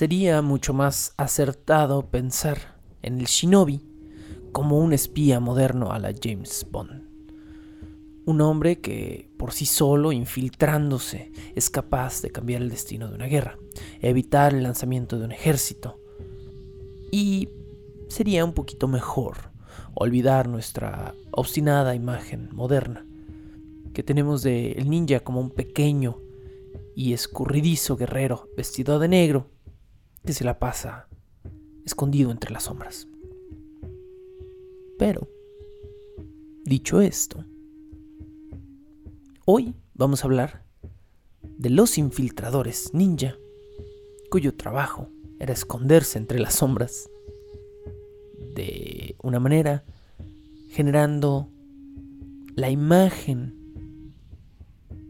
Sería mucho más acertado pensar en el shinobi como un espía moderno a la James Bond. Un hombre que por sí solo, infiltrándose, es capaz de cambiar el destino de una guerra, evitar el lanzamiento de un ejército. Y sería un poquito mejor olvidar nuestra obstinada imagen moderna que tenemos de el ninja como un pequeño y escurridizo guerrero vestido de negro que se la pasa escondido entre las sombras. Pero, dicho esto, hoy vamos a hablar de los infiltradores ninja, cuyo trabajo era esconderse entre las sombras de una manera generando la imagen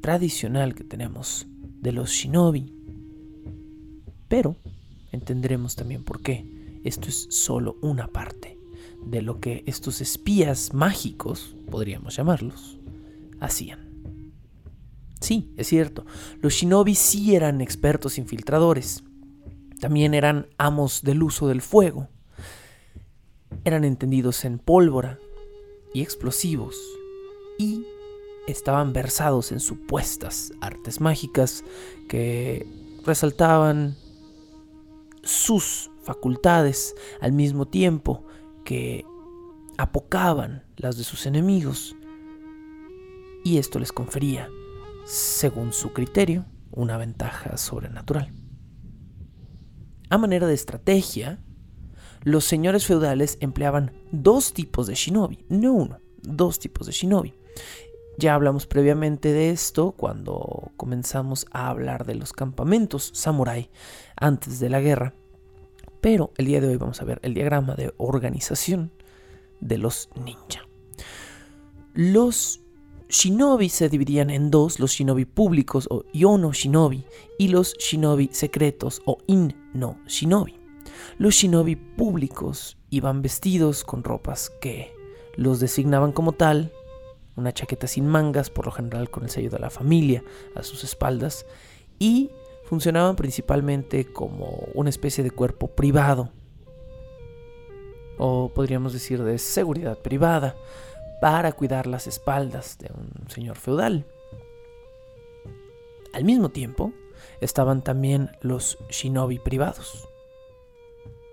tradicional que tenemos de los shinobi. Pero entenderemos también por qué. Esto es solo una parte de lo que estos espías mágicos, podríamos llamarlos, hacían. Sí, es cierto, los shinobi sí eran expertos infiltradores, también eran amos del uso del fuego, eran entendidos en pólvora y explosivos y estaban versados en supuestas artes mágicas que resaltaban sus facultades al mismo tiempo que apocaban las de sus enemigos. Y esto les confería, según su criterio, una ventaja sobrenatural. A manera de estrategia, los señores feudales empleaban dos tipos de shinobi, no uno, dos tipos de shinobi. Ya hablamos previamente de esto cuando comenzamos a hablar de los campamentos samurai antes de la guerra, pero el día de hoy vamos a ver el diagrama de organización de los ninja. Los shinobi se dividían en dos, los shinobi públicos o yono shinobi y los shinobi secretos o in no shinobi. Los shinobi públicos iban vestidos con ropas que los designaban como tal una chaqueta sin mangas, por lo general con el sello de la familia a sus espaldas, y funcionaban principalmente como una especie de cuerpo privado, o podríamos decir de seguridad privada, para cuidar las espaldas de un señor feudal. Al mismo tiempo, estaban también los shinobi privados.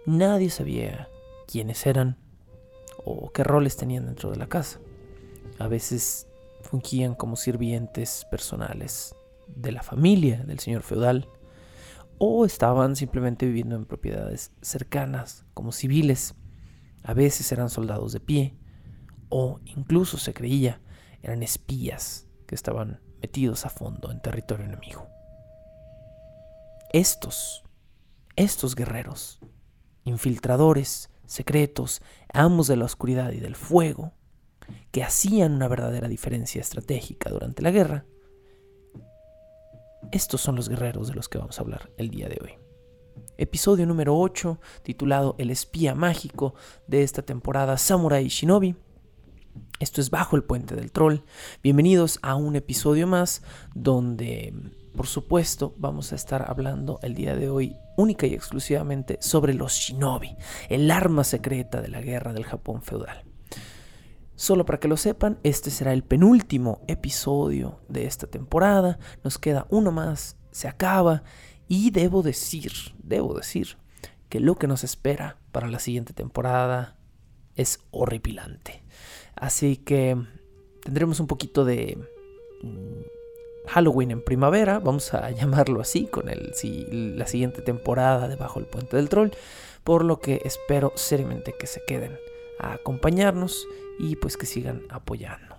Nadie sabía quiénes eran o qué roles tenían dentro de la casa a veces fungían como sirvientes personales de la familia del señor feudal o estaban simplemente viviendo en propiedades cercanas como civiles. A veces eran soldados de pie o incluso se creía eran espías que estaban metidos a fondo en territorio enemigo. Estos, estos guerreros, infiltradores, secretos, amos de la oscuridad y del fuego, que hacían una verdadera diferencia estratégica durante la guerra, estos son los guerreros de los que vamos a hablar el día de hoy. Episodio número 8, titulado El espía mágico de esta temporada Samurai Shinobi. Esto es Bajo el Puente del Troll. Bienvenidos a un episodio más donde, por supuesto, vamos a estar hablando el día de hoy única y exclusivamente sobre los shinobi, el arma secreta de la guerra del Japón feudal. Solo para que lo sepan, este será el penúltimo episodio de esta temporada. Nos queda uno más, se acaba. Y debo decir, debo decir, que lo que nos espera para la siguiente temporada es horripilante. Así que tendremos un poquito de mm, Halloween en primavera, vamos a llamarlo así, con el, la siguiente temporada de Bajo el Puente del Troll. Por lo que espero seriamente que se queden a acompañarnos y pues que sigan apoyando.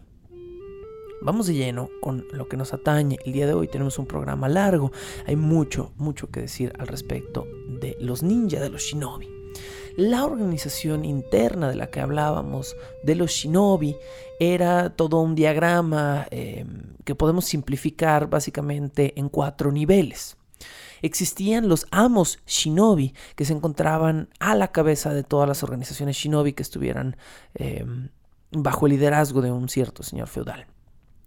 vamos de lleno con lo que nos atañe. El día de hoy tenemos un programa largo, hay mucho, mucho que decir al respecto de los ninjas, de los shinobi. La organización interna de la que hablábamos de los shinobi era todo un diagrama em, que podemos simplificar básicamente en cuatro niveles. Existían los amos shinobi que se encontraban a la cabeza de todas las organizaciones shinobi que estuvieran em, bajo el liderazgo de un cierto señor feudal.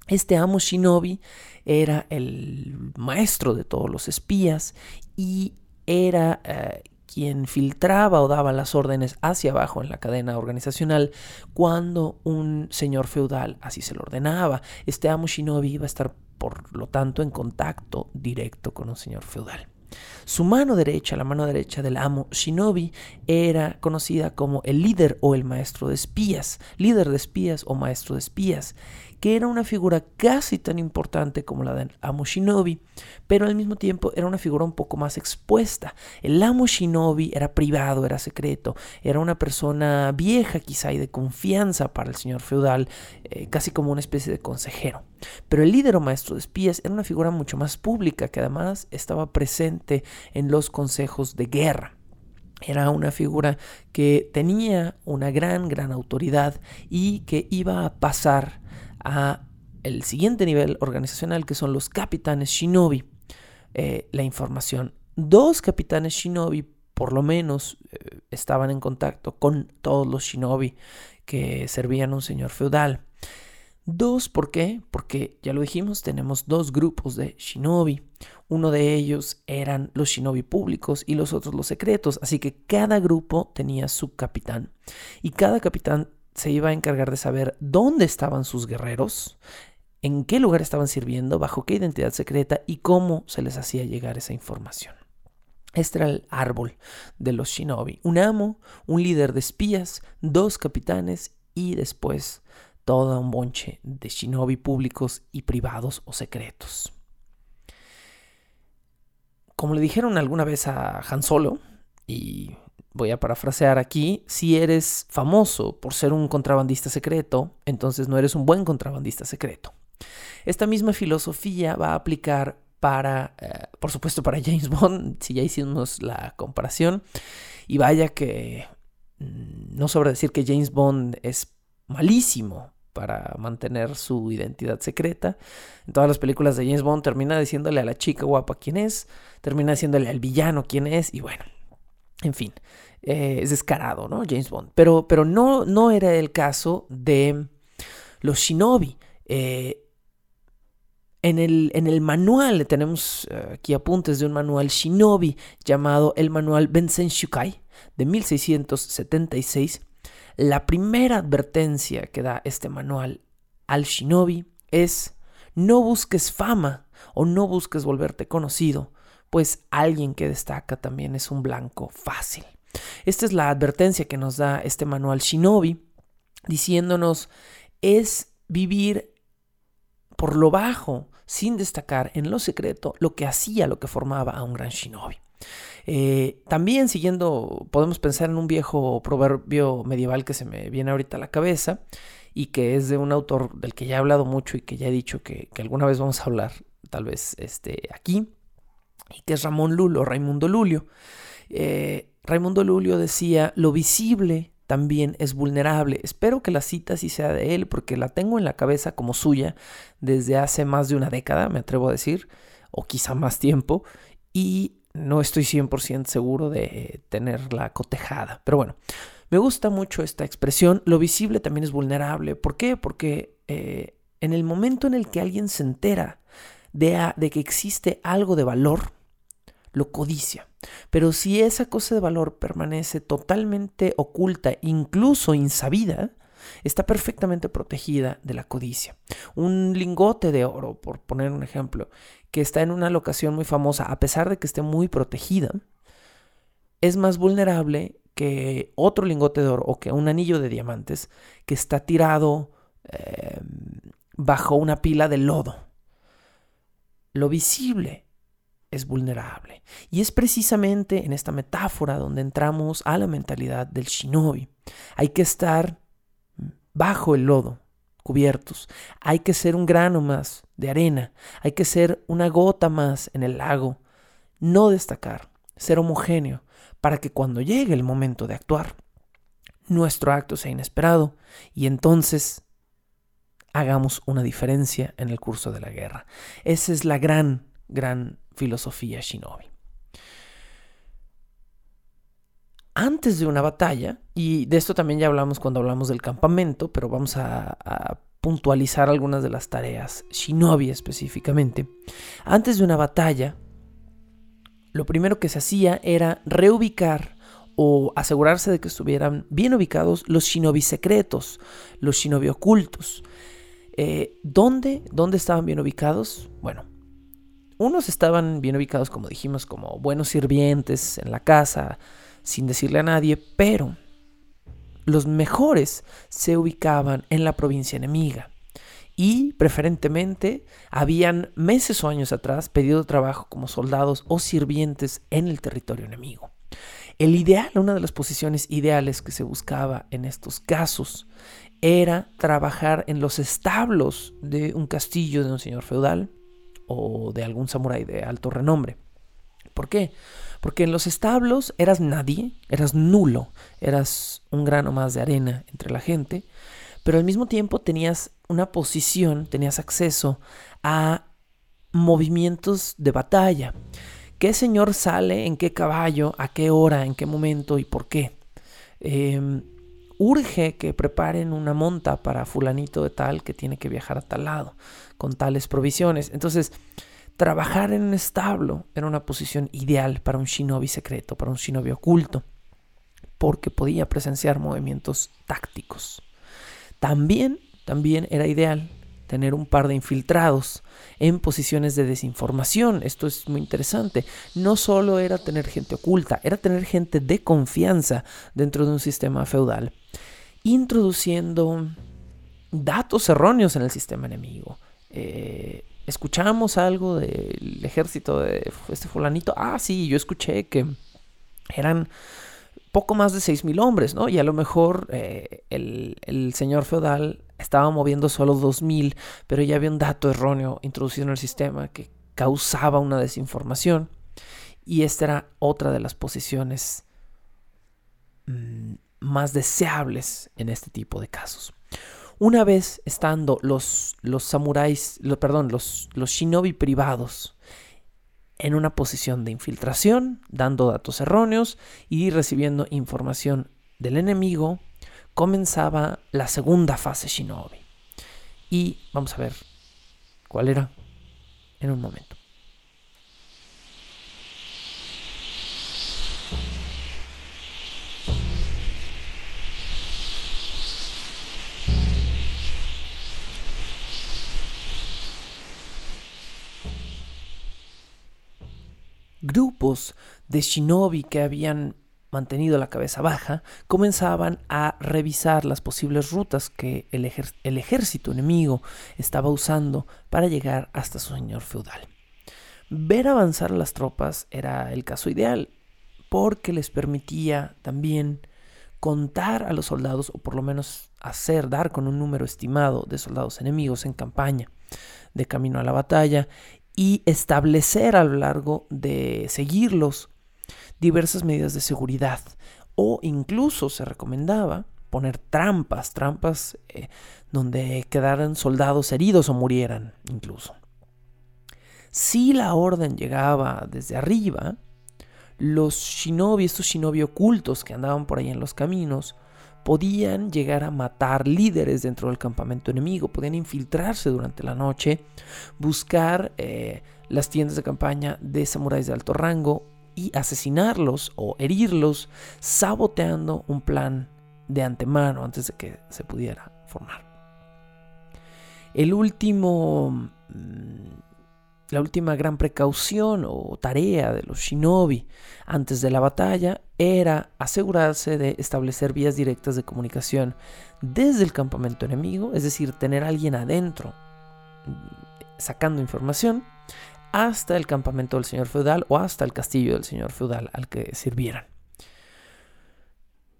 Este amo shinobi era el maestro de todos los espías y era eh, quien filtraba o daba las órdenes hacia abajo en la cadena organizacional cuando un señor feudal así se lo ordenaba. Este amo shinobi iba a estar, por lo tanto, en contacto directo con un señor feudal. Su mano derecha, la mano derecha del amo Shinobi, era conocida como el líder o el maestro de espías, líder de espías o maestro de espías, que era una figura casi tan importante como la del amo Shinobi, pero al mismo tiempo era una figura un poco más expuesta. El amo Shinobi era privado, era secreto, era una persona vieja quizá y de confianza para el señor feudal, eh, casi como una especie de consejero. Pero el líder o maestro de espías era una figura mucho más pública que además estaba presente en los consejos de guerra. Era una figura que tenía una gran, gran autoridad y que iba a pasar a el siguiente nivel organizacional que son los capitanes shinobi. Eh, la información. Dos capitanes shinobi por lo menos eh, estaban en contacto con todos los shinobi que servían a un señor feudal. Dos, ¿por qué? Porque ya lo dijimos, tenemos dos grupos de shinobi. Uno de ellos eran los shinobi públicos y los otros los secretos, así que cada grupo tenía su capitán. Y cada capitán se iba a encargar de saber dónde estaban sus guerreros, en qué lugar estaban sirviendo, bajo qué identidad secreta y cómo se les hacía llegar esa información. Este era el árbol de los shinobi. Un amo, un líder de espías, dos capitanes y después todo un bonche de shinobi públicos y privados o secretos. Como le dijeron alguna vez a Han Solo, y voy a parafrasear aquí, si eres famoso por ser un contrabandista secreto, entonces no eres un buen contrabandista secreto. Esta misma filosofía va a aplicar para, eh, por supuesto, para James Bond, si ya hicimos la comparación. Y vaya que mm, no sobra decir que James Bond es malísimo para mantener su identidad secreta. En todas las películas de James Bond termina diciéndole a la chica guapa quién es, termina diciéndole al villano quién es, y bueno, en fin, eh, es descarado, ¿no? James Bond. Pero, pero no, no era el caso de los shinobi. Eh, en, el, en, el, manual, tenemos eh, aquí apuntes de un manual shinobi llamado el manual Bensen Shukai de 1676. La primera advertencia que da este manual al shinobi es no busques fama o no busques volverte conocido, pues alguien que destaca también es un blanco fácil. Esta es la advertencia que nos da este manual Shinobi, diciéndonos es vivir por lo bajo, sin destacar en lo secreto lo que hacía, lo que formaba a un gran Shinobi. Eh, también siguiendo, podemos pensar en un viejo proverbio medieval que se me viene ahorita a la cabeza y que es de un autor del que ya he hablado mucho y que ya he dicho que, alguna vez vamos a hablar, tal vez este, aquí, y que es Ramón Lulo, Raimundo Lulio. Eh, Raimundo Lulio decía, lo visible también es vulnerable. Espero que la cita sí sea de él, porque la tengo en la cabeza como suya desde hace más de una década, me atrevo a decir, o quizá más tiempo, y no estoy 100% seguro de tenerla cotejada. Pero bueno, me gusta mucho esta expresión. Lo visible también es vulnerable. ¿Por qué? Porque eh, en el momento en el que alguien se entera de, de que existe algo de valor, lo codicia. Pero si esa cosa de valor permanece totalmente oculta, incluso insabida, está perfectamente protegida de la codicia. Un lingote de oro, por poner un ejemplo, que está en una locación muy famosa, a pesar de que esté muy protegida, es más vulnerable que otro lingote de oro o que un anillo de diamantes que está tirado eh, bajo una pila de lodo. Lo visible es vulnerable. Y es precisamente en esta metáfora donde entramos a la mentalidad del shinobi. Hay que estar bajo el lodo, cubiertos. Hay que ser un grano más de arena. Hay que ser una gota más en el lago. No destacar, ser homogéneo, para que cuando llegue el momento de actuar, nuestro acto sea inesperado y entonces hagamos una diferencia en el curso de la guerra. Esa es la gran, gran filosofía shinobi. Antes de una batalla, y de esto también ya hablamos cuando hablamos del campamento, pero vamos a, puntualizar algunas de las tareas shinobi específicamente. Antes de una batalla, lo primero que se hacía era reubicar o asegurarse de que estuvieran bien ubicados los shinobi secretos, los shinobi ocultos. Eh, ¿dónde, ¿Dónde estaban bien ubicados? Bueno, unos estaban bien ubicados, como dijimos, como buenos sirvientes en la casa, sin decirle a nadie, pero los mejores se ubicaban en la provincia enemiga. Y preferentemente habían meses o años atrás pedido trabajo como soldados o sirvientes en el territorio enemigo. El ideal, una de las posiciones ideales que se buscaba en estos casos era trabajar en los establos de un castillo de un señor feudal o de algún samurái de alto renombre. ¿Por qué? Porque en los establos eras nadie, eras nulo, eras un grano más de arena entre la gente, pero al mismo tiempo tenías una posición, tenías acceso a movimientos de batalla. ¿Qué señor sale en qué caballo, a qué hora, en qué momento y por qué? Eh, urge que preparen una monta para fulanito de tal que tiene que viajar a tal lado, con tales provisiones. Entonces, trabajar en un establo era una posición ideal para un shinobi secreto, para un shinobi oculto, porque podía presenciar movimientos tácticos. También, también era ideal tener un par de infiltrados en posiciones de desinformación. Esto es muy interesante. No solo era tener gente oculta, era tener gente de confianza dentro de un sistema feudal, introduciendo datos erróneos en el sistema enemigo. Eh, escuchamos algo del ejército de este fulanito. Ah, sí, yo escuché que eran poco más de 6.000 hombres, ¿no? Y a lo mejor eh, el, el, señor feudal estaba moviendo solo 2.000, pero ya había un dato erróneo introducido en el sistema que causaba una desinformación. Y esta era otra de las posiciones mmm, más deseables en este tipo de casos. Una vez estando los, los samuráis, perdón, los shinobi privados en una posición de infiltración, dando datos erróneos y recibiendo información del enemigo, comenzaba la segunda fase shinobi. Y vamos a ver cuál era en un momento. Grupos de shinobi que habían mantenido la cabeza baja comenzaban a revisar las posibles rutas que el, ejército enemigo estaba usando para llegar hasta su señor feudal. Ver avanzar a las tropas era el caso ideal, porque les permitía también contar a los soldados, o por lo menos hacer dar con un número estimado de soldados enemigos en campaña de camino a la batalla y establecer a lo largo de seguirlos diversas medidas de seguridad o incluso se recomendaba poner trampas, trampas eh, donde quedaran soldados heridos o murieran incluso. Si la orden llegaba desde arriba, los shinobi, estos shinobi ocultos que andaban por ahí en los caminos, podían llegar a matar líderes dentro del campamento enemigo, podían infiltrarse durante la noche, buscar eh, las tiendas de campaña de samuráis de alto rango y asesinarlos o herirlos, saboteando un plan de antemano antes de que se pudiera formar. El último mm, la última gran precaución o tarea de los shinobi antes de la batalla era asegurarse de establecer vías directas de comunicación desde el campamento enemigo, es decir, tener a alguien adentro mm, sacando información, hasta el campamento del señor feudal o hasta el castillo del señor feudal al que sirvieran.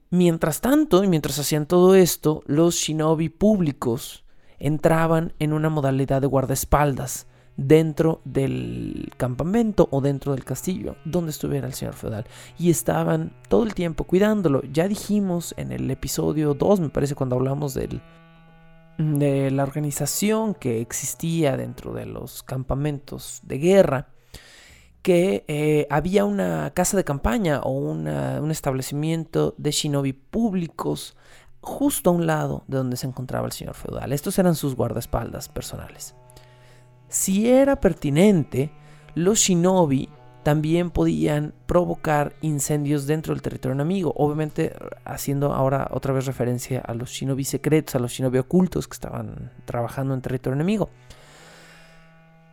Mientras tanto, y mientras hacían todo esto, los shinobi públicos entraban en una modalidad de guardaespaldas dentro del campamento o dentro del castillo donde estuviera el señor feudal y estaban todo el tiempo cuidándolo. Ya dijimos en el episodio 2, me parece cuando hablamos del, de la organización que existía dentro de los campamentos de guerra, que eh, había una casa de campaña o un establecimiento de shinobi públicos justo a un lado de donde se encontraba el señor feudal. Estos eran sus guardaespaldas personales. Si era pertinente, los shinobi también podían provocar incendios dentro del territorio enemigo. Obviamente haciendo ahora otra vez referencia a los shinobi secretos, a los shinobi ocultos que estaban trabajando en territorio enemigo.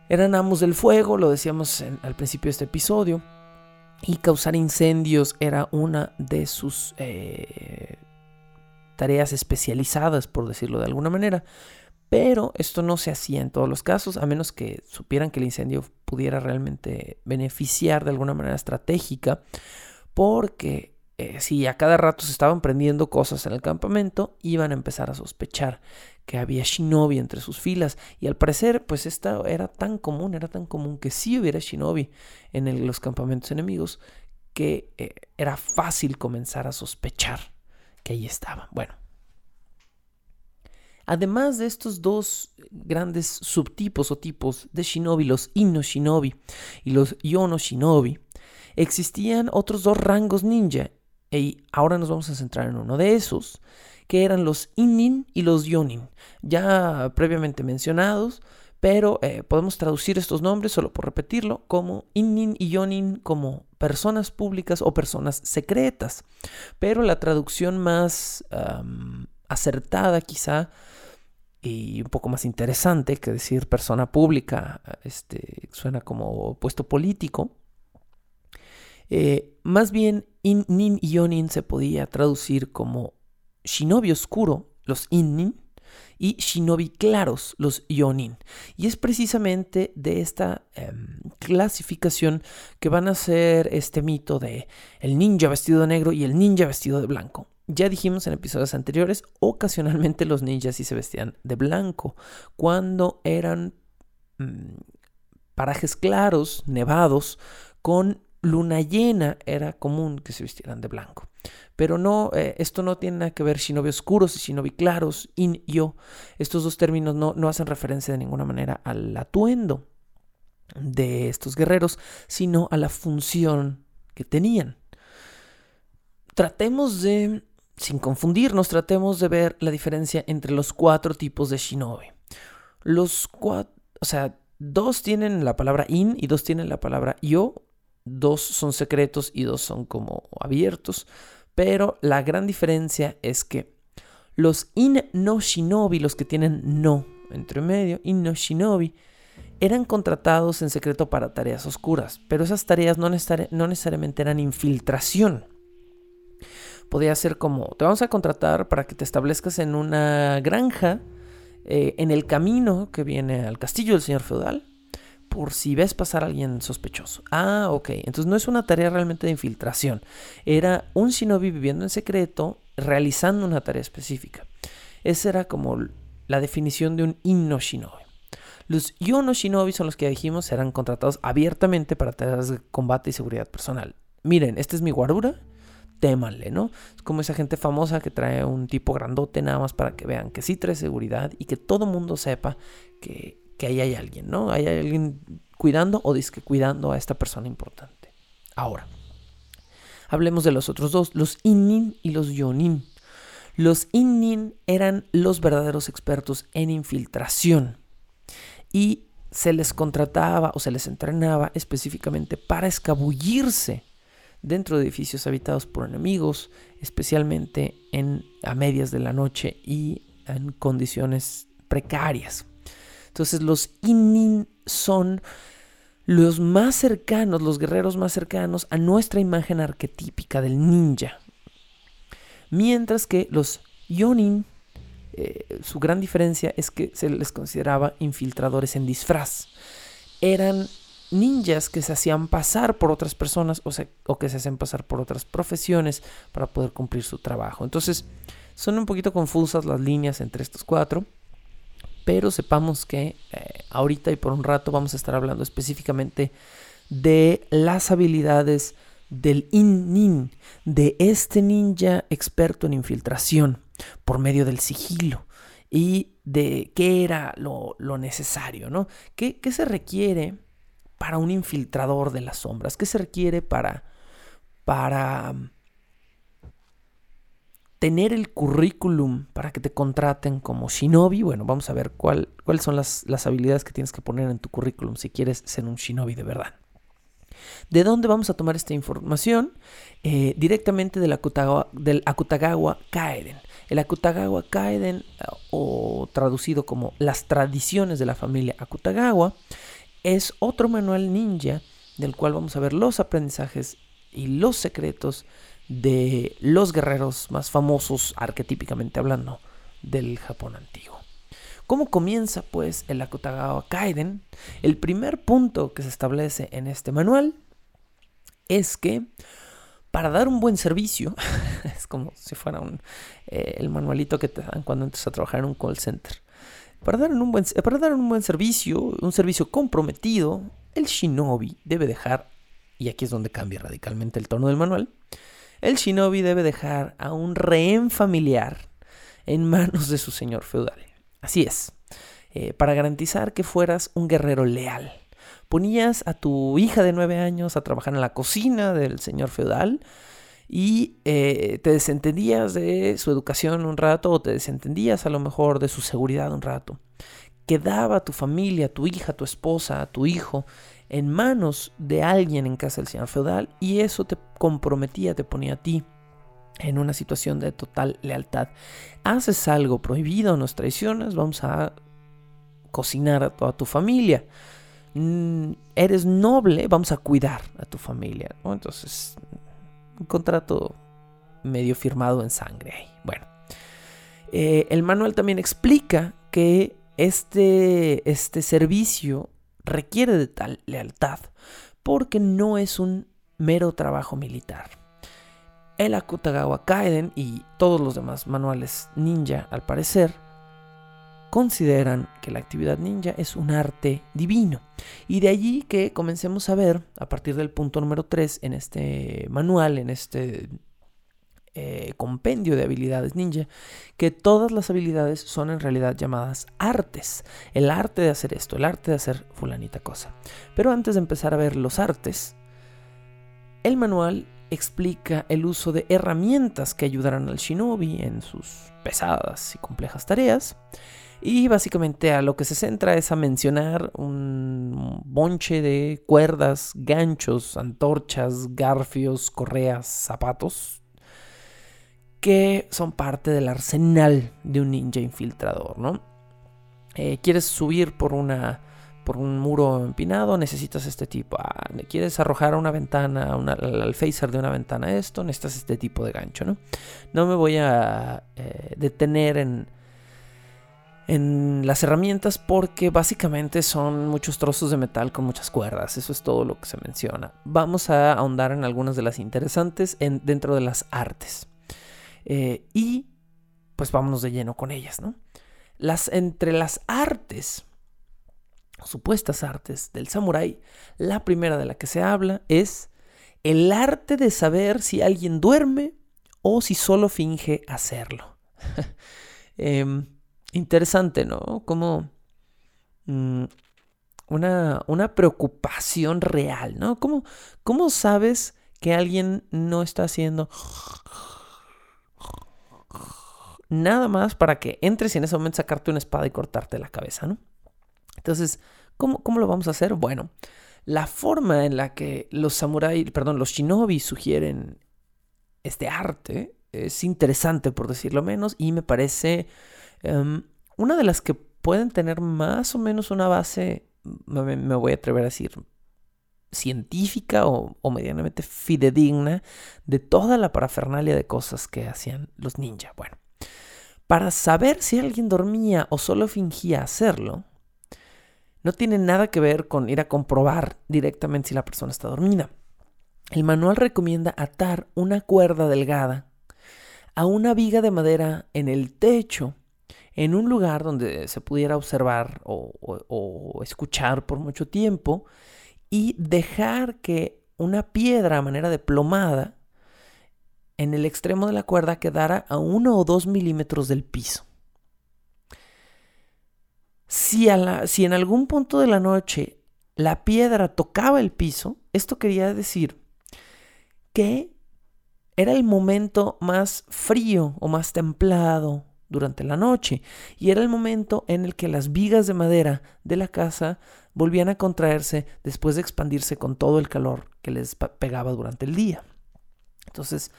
Eran amos del fuego, lo decíamos al principio de este episodio, y causar incendios era una de sus eh, tareas especializadas, por decirlo de alguna manera. Pero esto no se hacía en todos los casos, a menos que supieran que el incendio pudiera realmente beneficiar de alguna manera estratégica, porque eh, si a cada rato se estaban prendiendo cosas en el campamento, iban a empezar a sospechar que había shinobi entre sus filas. Y al parecer, pues esta era tan común, era tan común que sí hubiera shinobi en los campamentos enemigos, que eh, era fácil comenzar a sospechar que ahí estaban. Bueno, Además de estos dos grandes subtipos o tipos de shinobi, los Inno Shinobi y los Yono Shinobi, existían otros dos rangos ninja. Y ahora nos vamos a centrar en uno de esos, que eran los Innin y los Yonin, ya previamente mencionados, pero eh, podemos traducir estos nombres, solo por repetirlo, como Innin y Yonin como personas públicas o personas secretas. Pero la traducción más acertada quizá y un poco más interesante que decir persona pública, este, suena como puesto político. Eh, más bien, in-nin y yonin se podía traducir como shinobi oscuro, los in-nin, y shinobi claros, los yonin. Y es precisamente de esta em, clasificación que van a ser este mito de el ninja vestido de negro y el ninja vestido de blanco. Ya dijimos en episodios anteriores, ocasionalmente los ninjas sí se vestían de blanco. Cuando eran mm, parajes claros, nevados, con luna llena, era común que se vistieran de blanco. Pero no, eh, esto no tiene nada que ver shinobi oscuros y shinobi claros, in yo. Estos dos términos no, no hacen referencia de ninguna manera al atuendo de estos guerreros, sino a la función que tenían. Tratemos de sin confundirnos, tratemos de ver la diferencia entre los cuatro tipos de shinobi. Los cuatro, o sea, dos tienen la palabra in y dos tienen la palabra yo. Dos son secretos y dos son como abiertos. Pero la gran diferencia es que los in no shinobi, los que tienen no entre medio, in no shinobi, eran contratados en secreto para tareas oscuras. Pero esas tareas no, no necesariamente eran infiltración podía ser como, te vamos a contratar para que te establezcas en una granja eh, en el camino que viene al castillo del señor feudal, por si ves pasar a alguien sospechoso. Ah, ok, entonces no es una tarea realmente de infiltración, era un shinobi viviendo en secreto, realizando una tarea específica. Esa era como la definición de un inno shinobi. Los yono shinobi son los que dijimos serán contratados abiertamente para tareas de combate y seguridad personal. Miren, esta es mi guarura témanle, ¿no? Es como esa gente famosa que trae un tipo grandote nada más para que vean que sí trae seguridad y que todo mundo sepa que, ahí hay alguien, ¿no? Hay alguien cuidando o disque cuidando a esta persona importante. Ahora, hablemos de los otros dos, los innin y los yonin. Los innin eran los verdaderos expertos en infiltración y se les contrataba o se les entrenaba específicamente para escabullirse dentro de edificios habitados por enemigos, especialmente en, a medias de la noche y en condiciones precarias. Entonces los Innin son los más cercanos, los guerreros más cercanos a nuestra imagen arquetípica del ninja. Mientras que los Yonin, eh, su gran diferencia es que se les consideraba infiltradores en disfraz. Eran ninjas que se hacían pasar por otras personas o, o, que se hacen pasar por otras profesiones para poder cumplir su trabajo. Entonces, son un poquito confusas las líneas entre estos cuatro, pero sepamos que eh, ahorita y por un rato vamos a estar hablando específicamente de las habilidades del in-nin, de este ninja experto en infiltración por medio del sigilo y de qué era lo, necesario, ¿no? ¿Qué, ¿Qué, se requiere para un infiltrador de las sombras? ¿Qué se requiere para, para tener el currículum para que te contraten como shinobi, bueno, vamos a ver cuál, cuáles son las, habilidades que tienes que poner en tu currículum si quieres ser un shinobi de verdad. ¿De dónde vamos a tomar esta información? Eh, directamente del Akutagawa, del Akutagawa Kaeden. El Akutagawa Kaeden, eh, o traducido como las tradiciones de la familia Akutagawa, es otro manual ninja del cual vamos a ver los aprendizajes y los secretos de los guerreros más famosos, arquetípicamente hablando, del Japón antiguo. ¿Cómo comienza pues el Akutagawa Kaiden? El primer punto que se establece en este manual es que para dar un buen servicio, es como si fuera un, eh, el manualito que te dan cuando entras a trabajar en un call center. Para dar, un buen, para dar un buen servicio, un servicio comprometido, el shinobi debe dejar, y aquí es donde cambia radicalmente el tono del manual, el shinobi debe dejar a un rehén familiar en manos de su señor feudal. Así es, eh, para garantizar que fueras un guerrero leal. Ponías a tu hija de nueve años a trabajar en la cocina del señor feudal y eh, te desentendías de su educación un rato o te desentendías a lo mejor de su seguridad un rato. Quedaba tu familia, tu hija, tu esposa, tu hijo en manos de alguien en casa del señor feudal y eso te comprometía, te ponía a ti en una situación de total lealtad. Haces algo prohibido, nos traicionas, vamos a cocinar a toda tu familia. Mm, eres noble, vamos a cuidar a tu familia. Entonces, un contrato medio firmado en sangre. Bueno, eh, el manual también explica que este, este servicio requiere de tal lealtad porque no es un mero trabajo militar. El Akutagawa Kaiden y todos los demás manuales ninja, al parecer, consideran que la actividad ninja es un arte divino. Y de allí que comencemos a ver, a partir del punto número 3 en este manual, en este eh, compendio de habilidades ninja, que todas las habilidades son en realidad llamadas artes. El arte de hacer esto, el arte de hacer fulanita cosa. Pero antes de empezar a ver los artes, el manual explica el uso de herramientas que ayudarán al shinobi en sus pesadas y complejas tareas. Y básicamente a lo que se centra es a mencionar un bonche de cuerdas, ganchos, antorchas, garfios, correas, zapatos, que son parte del arsenal de un ninja infiltrador, ¿no? Eh, ¿Quieres subir por una por un muro empinado? Necesitas este tipo. Ah, ¿Quieres arrojar a una ventana, al phaser de una ventana esto? Necesitas este tipo de gancho, ¿no? No me voy a eh, detener en, en las herramientas porque básicamente son muchos trozos de metal con muchas cuerdas. Eso es todo lo que se menciona. Vamos a ahondar en algunas de las interesantes en, dentro de las artes. Eh, y pues vámonos de lleno con ellas, ¿no? Las, entre las artes, supuestas artes del samurái, la primera de la que se habla es el arte de saber si alguien duerme o si solo finge hacerlo. Em, interesante, ¿no? Como mm, una, una, preocupación real, ¿no? ¿Cómo, ¿Cómo sabes que alguien no está haciendo nada más para que entres y en ese momento sacarte una espada y cortarte la cabeza, ¿no? Entonces, ¿cómo, cómo lo vamos a hacer? Bueno, la forma en la que los samuráis, perdón, los shinobi sugieren este arte es interesante, por decirlo menos, y me parece em, una de las que pueden tener más o menos una base, me, voy a atrever a decir, científica o, o, medianamente fidedigna de toda la parafernalia de cosas que hacían los ninja. Bueno, para saber si alguien dormía o solo fingía hacerlo, no tiene nada que ver con ir a comprobar directamente si la persona está dormida. El manual recomienda atar una cuerda delgada a una viga de madera en el techo en un lugar donde se pudiera observar o, escuchar por mucho tiempo y dejar que una piedra a manera de plomada en el extremo de la cuerda quedara a uno o dos milímetros del piso. Si, si en algún punto de la noche la piedra tocaba el piso, esto quería decir que era el momento más frío o más templado durante la noche y era el momento en el que las vigas de madera de la casa volvían a contraerse después de expandirse con todo el calor que les pegaba durante el día. Entonces,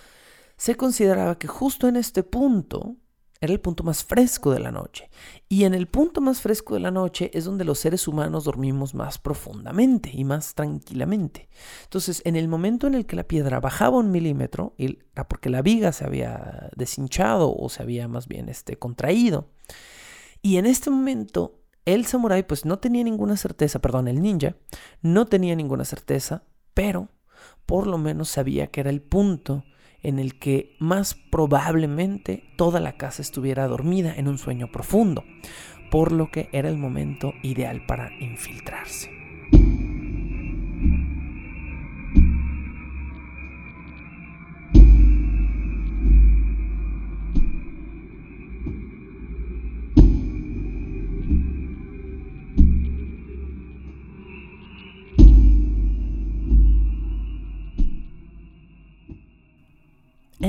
se consideraba que justo en este punto era el punto más fresco de la noche. Y en el punto más fresco de la noche es donde los seres humanos dormimos más profundamente y más tranquilamente. Entonces, en el momento en el que la piedra bajaba un milímetro, era porque la viga se había deshinchado o se había más bien este, contraído. Y en este momento, el samurái pues no tenía ninguna certeza, perdón, el ninja no tenía ninguna certeza, pero por lo menos sabía que era el punto en el que más probablemente toda la casa estuviera dormida en un sueño profundo, por lo que era el momento ideal para infiltrarse.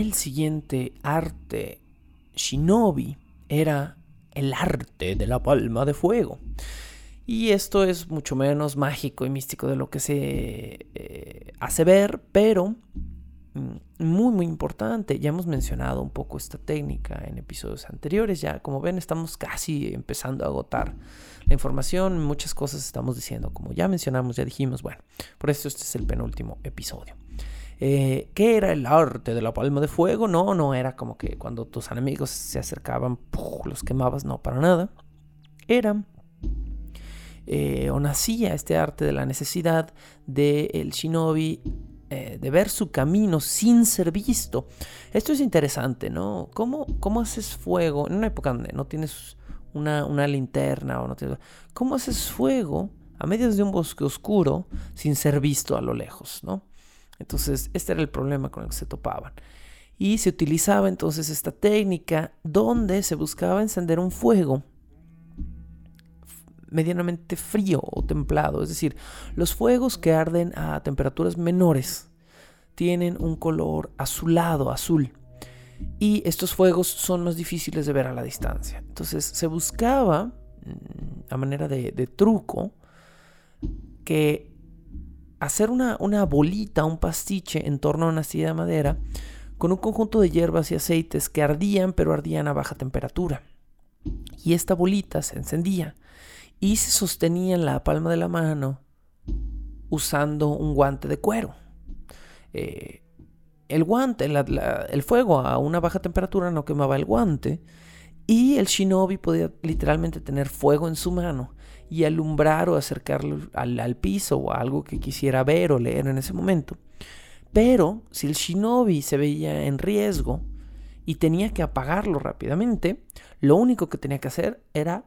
El siguiente arte shinobi era el arte de la palma de fuego. Y esto es mucho menos mágico y místico de lo que se eh, hace ver, pero mm, muy muy importante. Ya hemos mencionado un poco esta técnica en episodios anteriores. Ya como ven estamos casi empezando a agotar la información. Muchas cosas estamos diciendo, como ya mencionamos, ya dijimos. Bueno, por eso este es el penúltimo episodio. Eh, ¿Qué era el arte de la palma de fuego? No, no era como que cuando tus enemigos se acercaban, los quemabas, no, para nada. Era eh, o nacía este arte de la necesidad del shinobi eh, de ver su camino sin ser visto. Esto es interesante, ¿no? ¿Cómo, ¿Cómo haces fuego en una época donde no tienes una, linterna o no tienes... ¿Cómo haces fuego a medios de un bosque oscuro sin ser visto a lo lejos, ¿no? Entonces, este era el problema con el que se topaban. Y se utilizaba entonces esta técnica donde se buscaba encender un fuego medianamente frío o templado. Es decir, los fuegos que arden a temperaturas menores tienen un color azulado, azul. Y estos fuegos son más difíciles de ver a la distancia. Entonces se buscaba, mm, a manera de, de truco, que hacer una, bolita, un pastiche en torno a una silla de madera con un conjunto de hierbas y aceites que ardían, pero ardían a baja temperatura. Y esta bolita se encendía y se sostenía en la palma de la mano usando un guante de cuero. Eh, el guante, el fuego a una baja temperatura no quemaba el guante y el shinobi podía literalmente tener fuego en su mano y alumbrar o acercarlo al, piso o a algo que quisiera ver o leer en ese momento. Pero si el shinobi se veía en riesgo y tenía que apagarlo rápidamente, lo único que tenía que hacer era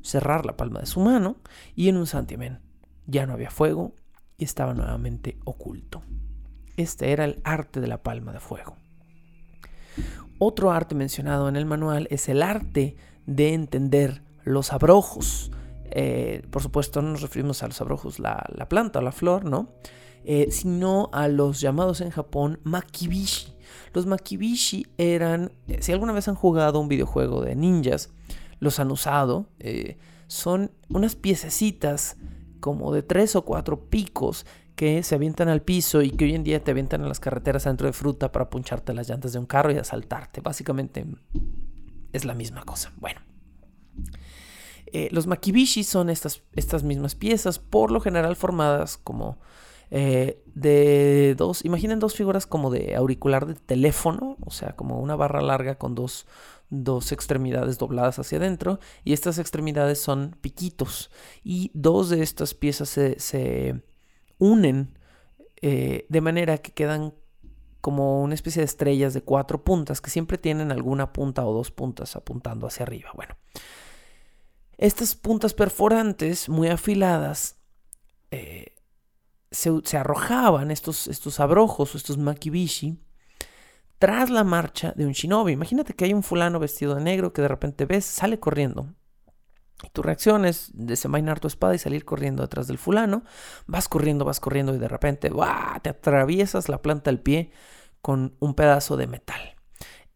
cerrar la palma de su mano y en un santiamén ya no había fuego y estaba nuevamente oculto. Este era el arte de la palma de fuego. Otro arte mencionado en el manual es el arte de entender los abrojos. Eh, por supuesto, no nos referimos a los abrojos, la, planta o la flor, ¿no? Eh, sino a los llamados en Japón makibishi. Los makibishi eran, eh, si alguna vez han jugado un videojuego de ninjas, los han usado, son unas piececitas como de tres o cuatro picos que se avientan al piso y que hoy en día te avientan en las carreteras dentro de fruta para puncharte las llantas de un carro y asaltarte. Básicamente es la misma cosa. Bueno. Eh, los makibishi son estas, estas mismas piezas, por lo general formadas como eh, de dos, imaginen dos figuras como de auricular de teléfono, o sea, como una barra larga con dos, dos extremidades dobladas hacia adentro, y estas extremidades son piquitos, y dos de estas piezas se, unen eh, de manera que quedan como una especie de estrellas de cuatro puntas que siempre tienen alguna punta o dos puntas apuntando hacia arriba. Bueno, estas puntas perforantes muy afiladas eh, se, arrojaban estos, estos abrojos o estos makibishi tras la marcha de un shinobi. Imagínate que hay un fulano vestido de negro que de repente ves, sale corriendo. Y tu reacción es desenvainar tu espada y salir corriendo detrás del fulano. Vas corriendo, vas corriendo y de repente te atraviesas la planta del pie con un pedazo de metal.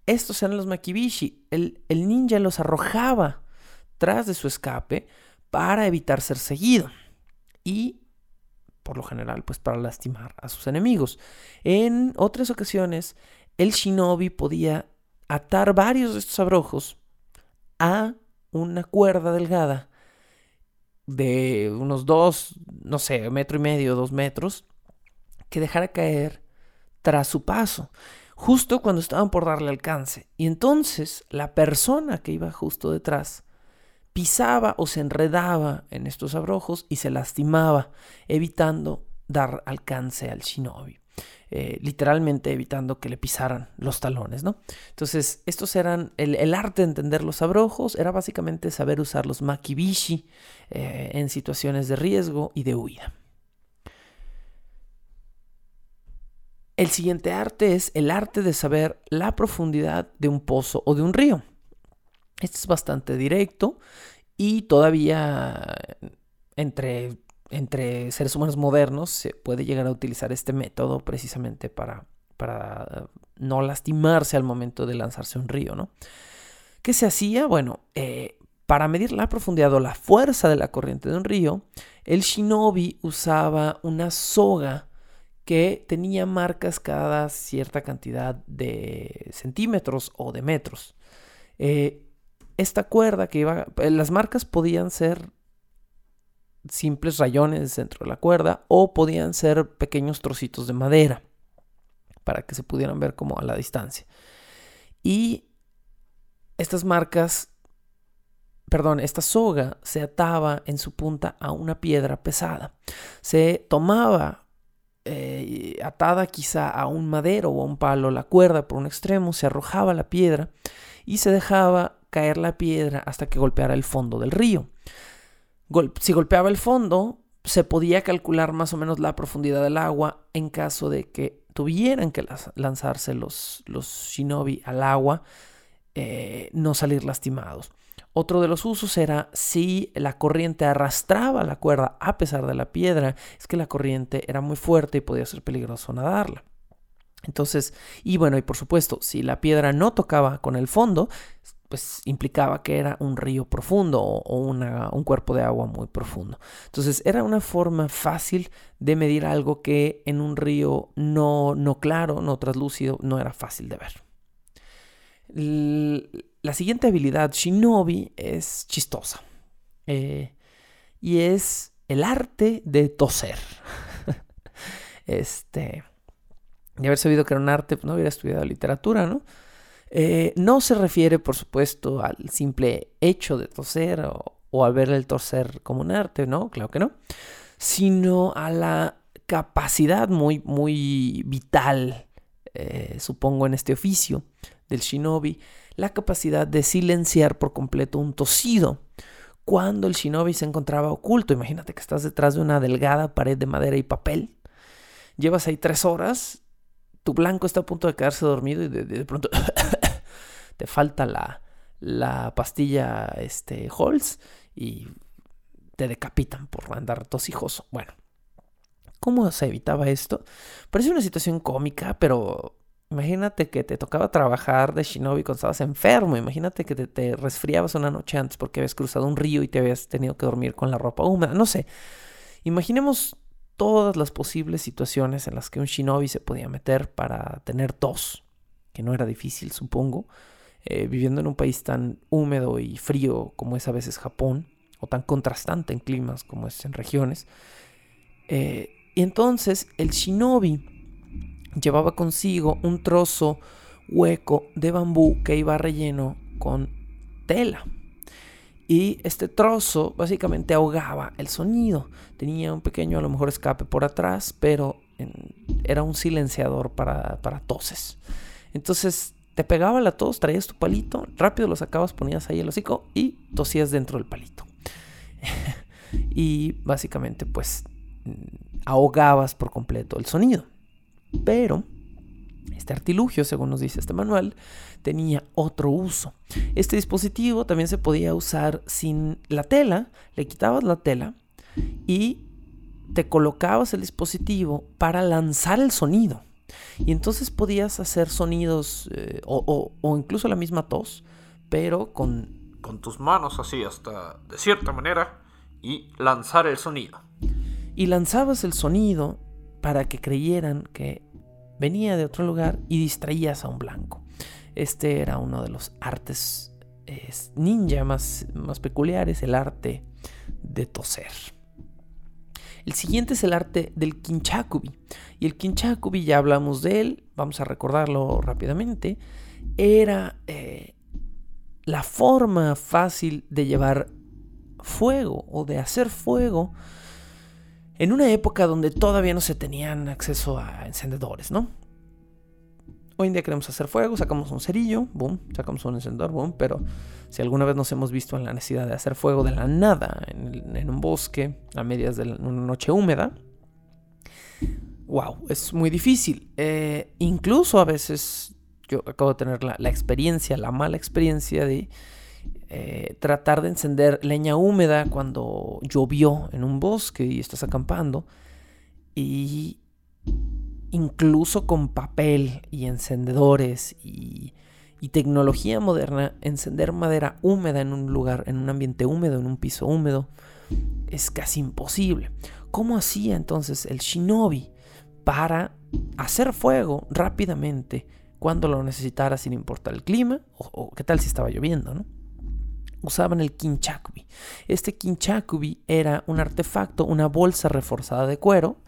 Estos eran los makibishi. El, el ninja los arrojaba de su escape para evitar ser seguido. Y por lo general, pues para lastimar a sus enemigos. En otras ocasiones, el shinobi podía atar varios de estos abrojos a una cuerda delgada de unos dos, no sé, metro y medio, dos metros, que dejara caer tras su paso, justo cuando estaban por darle alcance. Y entonces la persona que iba justo detrás pisaba o se enredaba en estos abrojos y se lastimaba, evitando dar alcance al shinobi. Eh, literalmente evitando que le pisaran los talones, ¿no? Entonces, estos eran, el, arte de entender los abrojos era básicamente saber usar los makibishi eh, en situaciones de riesgo y de huida. El siguiente arte es el arte de saber la profundidad de un pozo o de un río. Este es bastante directo y todavía entre entre seres humanos modernos se puede llegar a utilizar este método precisamente para, para no lastimarse al momento de lanzarse un río, ¿no? ¿Qué se hacía? Bueno, eh, para medir la profundidad o la fuerza de la corriente de un río, el shinobi usaba una soga que tenía marcas cada cierta cantidad de centímetros o de metros. Eh, esta cuerda que iba, las marcas podían ser simples rayones dentro de la cuerda o podían ser pequeños trocitos de madera para que se pudieran ver como a la distancia. Y estas marcas, perdón, esta soga se ataba en su punta a una piedra pesada. Se tomaba eh, atada quizá a un madero o a un palo la cuerda por un extremo, se arrojaba la piedra y se dejaba caer la piedra hasta que golpeara el fondo del río si golpeaba el fondo, se podía calcular más o menos la profundidad del agua en caso de que tuvieran que lanzarse los, shinobi al agua, eh, no salir lastimados. Otro de los usos era si la corriente arrastraba la cuerda a pesar de la piedra, es que la corriente era muy fuerte y podía ser peligroso nadarla. Entonces, y bueno, y por supuesto, si la piedra no tocaba con el fondo, pues implicaba que era un río profundo o, un cuerpo de agua muy profundo. Entonces era una forma fácil de medir algo que en un río no, no claro, no translúcido, no era fácil de ver. la siguiente habilidad, Shinobi, es chistosa. Eh, y es el arte de toser. este, de haber sabido que era un arte, pues no hubiera estudiado literatura, ¿no? Eh, no se refiere, por supuesto, al simple hecho de toser o, al ver el toser como un arte, ¿no? Claro que no. Sino a la capacidad muy, muy vital, eh, supongo, en este oficio del shinobi, la capacidad de silenciar por completo un tosido cuando el shinobi se encontraba oculto. Imagínate que estás detrás de una delgada pared de madera y papel. Llevas ahí tres horas tu blanco está a punto de quedarse dormido y de, pronto te falta la, la pastilla este, Halls y te decapitan por andar tosijoso. Bueno, ¿cómo se evitaba esto? Parece una situación cómica, pero imagínate que te tocaba trabajar de shinobi cuando estabas enfermo. Imagínate que te, te resfriabas una noche antes porque habías cruzado un río y te habías tenido que dormir con la ropa húmeda. No sé. Imaginemos todas las posibles situaciones en las que un shinobi se podía meter para tener tos, que no era difícil, supongo, eh, viviendo en un país tan húmedo y frío como es a veces Japón, o tan contrastante en climas como es en regiones. Eh, y entonces el shinobi llevaba consigo un trozo hueco de bambú que iba relleno con tela. Y este trozo básicamente ahogaba el sonido. Tenía un pequeño a lo mejor escape por atrás, pero era un silenciador para, para toses. Entonces te pegaba la tos, traías tu palito, rápido lo sacabas, ponías ahí el hocico y tosías dentro del palito. y básicamente pues ahogabas por completo el sonido. Pero este artilugio, según nos dice este manual, tenía otro uso. Este dispositivo también se podía usar sin la tela, le quitabas la tela y te colocabas el dispositivo para lanzar el sonido. Y entonces podías hacer sonidos eh, o, incluso la misma tos, pero con, con tus manos así hasta de cierta manera y lanzar el sonido. Y lanzabas el sonido para que creyeran que venía de otro lugar y distraías a un blanco. Este era uno de los artes ninja más, más peculiares, el arte de toser. El siguiente es el arte del kinchakubi. Y el kinchakubi, ya hablamos de él, vamos a recordarlo rápidamente, era eh, la forma fácil de llevar fuego o de hacer fuego en una época donde todavía no se tenían acceso a encendedores, ¿no? Hoy en día queremos hacer fuego, sacamos un cerillo, boom, sacamos un encendedor, boom, pero si alguna vez nos hemos visto en la necesidad de hacer fuego de la nada, en, un bosque, a medias de una noche húmeda, wow, es muy difícil. Eh, incluso a veces yo acabo de tener la, experiencia, la mala experiencia de eh, tratar de encender leña húmeda cuando llovió en un bosque y estás acampando y incluso con papel y encendedores y, tecnología moderna, encender madera húmeda en un lugar, en un ambiente húmedo, en un piso húmedo, es casi imposible. ¿Cómo hacía entonces el shinobi para hacer fuego rápidamente cuando lo necesitara sin importar el clima o, o qué tal si estaba lloviendo, ¿no? Usaban el kinchakubi. Este kinchakubi era un artefacto, una bolsa reforzada de cuero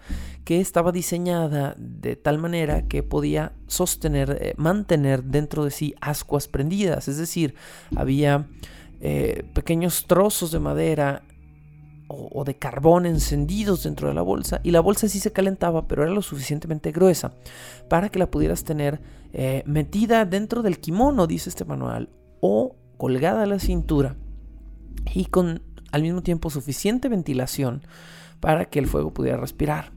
que estaba diseñada de tal manera que podía sostener, eh, mantener dentro de sí ascuas prendidas, es decir, había eh, pequeños trozos de madera o, de carbón encendidos dentro de la bolsa y la bolsa sí se calentaba, pero era lo suficientemente gruesa para que la pudieras tener eh, metida dentro del kimono, dice este manual, o colgada a la cintura y con al mismo tiempo suficiente ventilación para que el fuego pudiera respirar.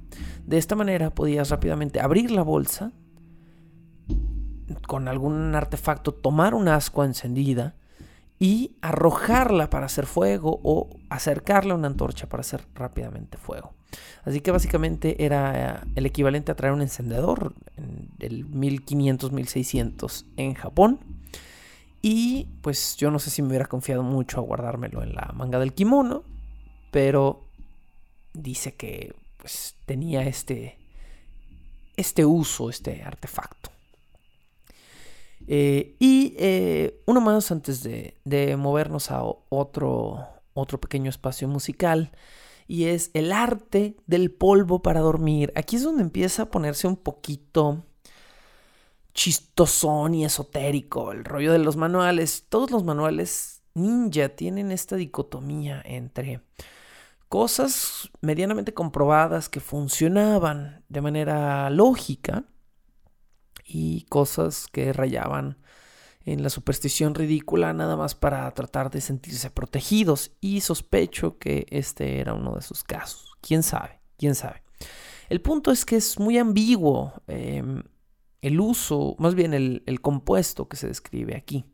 De esta manera podías rápidamente abrir la bolsa con algún artefacto, tomar un ascua encendida y arrojarla para hacer fuego o acercarla a una antorcha para hacer rápidamente fuego. Así que básicamente era el equivalente a traer un encendedor en el 1500-1600 en Japón y pues yo no sé si me hubiera confiado mucho a guardármelo en la manga del kimono, pero dice que pues tenía este, este uso, este artefacto. Eh, y eh, uno más antes de, de, movernos a otro, otro pequeño espacio musical. Y es el arte del polvo para dormir. Aquí es donde empieza a ponerse un poquito chistosón y esotérico, el rollo de los manuales. Todos los manuales ninja tienen esta dicotomía entre cosas medianamente comprobadas que funcionaban de manera lógica y cosas que rayaban en la superstición ridícula nada más para tratar de sentirse protegidos y sospecho que este era uno de sus casos. ¿Quién sabe? ¿Quién sabe? El punto es que es muy ambiguo. Em, el uso, más bien el, compuesto que se describe aquí.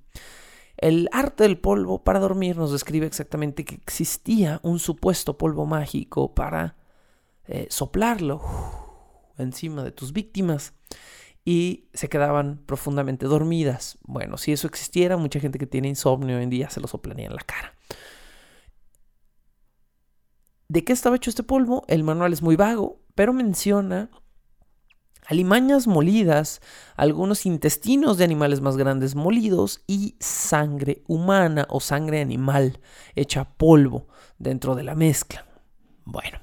El arte del polvo para dormir nos describe exactamente que existía un supuesto polvo mágico para eh, soplarlo encima de tus víctimas y se quedaban profundamente dormidas. Bueno, si eso existiera, mucha gente que tiene insomnio hoy en día se lo soplaría en la cara. ¿De qué estaba hecho este polvo? El manual es muy vago, pero menciona alimañas molidas, algunos intestinos de animales más grandes molidos y sangre humana o sangre animal hecha polvo dentro de la mezcla. Bueno,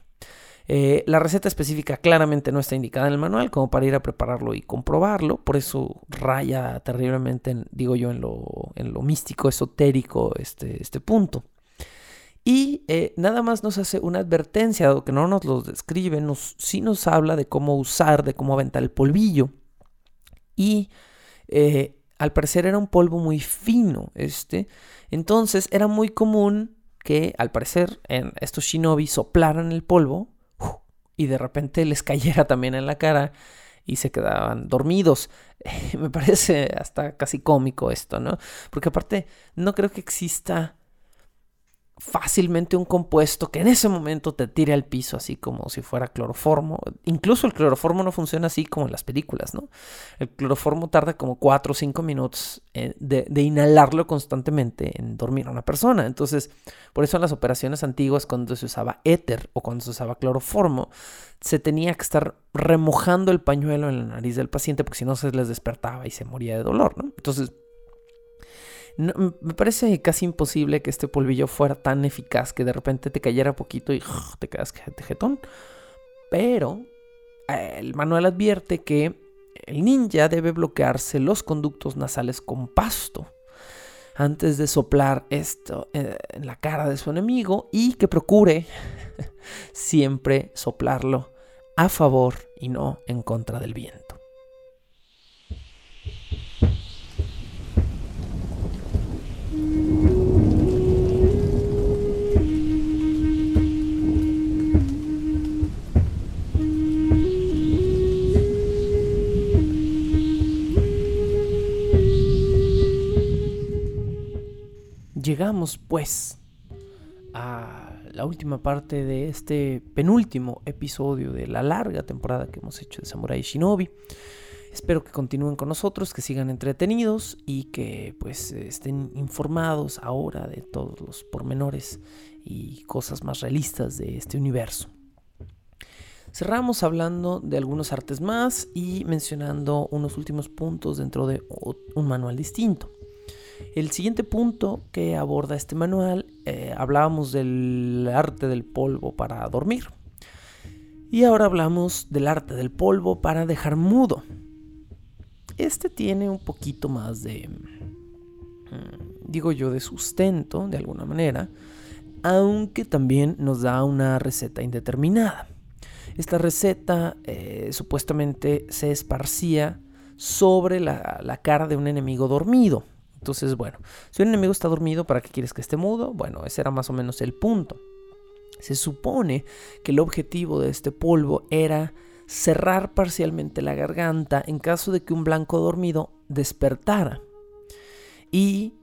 eh, la receta específica claramente no está indicada en el manual como para ir a prepararlo y comprobarlo, por eso raya terriblemente, digo yo, en lo, en lo místico, esotérico este, este punto. Y eh, nada más nos hace una advertencia, que no nos lo describe, nos, sí nos habla de cómo usar, de cómo aventar el polvillo. Y eh, al parecer era un polvo muy fino este. Entonces era muy común que al parecer en estos shinobi soplaran el polvo y de repente les cayera también en la cara y se quedaban dormidos. Me parece hasta casi cómico esto, ¿no? Porque aparte no creo que exista fácilmente un compuesto que en ese momento te tire al piso así como si fuera cloroformo. Incluso el cloroformo no funciona así como en las películas, ¿no? El cloroformo tarda como 4 o 5 minutos eh, de, de, inhalarlo constantemente en dormir a una persona. Entonces, por eso en las operaciones antiguas, cuando se usaba éter o cuando se usaba cloroformo, se tenía que estar remojando el pañuelo en la nariz del paciente porque si no se les despertaba y se moría de dolor, ¿no? Entonces, me parece casi imposible que este polvillo fuera tan eficaz que de repente te cayera poquito y te quedas jetón. Pero eh, el manual advierte que el ninja debe bloquearse los conductos nasales con pasto antes de soplar esto eh, en la cara de su enemigo y que procure siempre soplarlo a favor y no en contra del viento. Llegamos pues a la última parte de este penúltimo episodio de la larga temporada que hemos hecho de Samurai Shinobi. Espero que continúen con nosotros, que sigan entretenidos y que pues estén informados ahora de todos los pormenores y cosas más realistas de este universo. Cerramos hablando de algunos artes más y mencionando unos últimos puntos dentro de un manual distinto. El siguiente punto que aborda este manual, eh, hablábamos del arte del polvo para dormir. Y ahora hablamos del arte del polvo para dejar mudo. Este tiene un poquito más de, mm, digo yo, de sustento, de alguna manera, aunque también nos da una receta indeterminada. Esta receta eh, supuestamente se esparcía sobre la, la cara de un enemigo dormido. Entonces, bueno, si un enemigo está dormido, ¿para qué quieres que esté mudo? Bueno, ese era más o menos el punto. Se supone que el objetivo de este polvo era cerrar parcialmente la garganta en caso de que un blanco dormido despertara y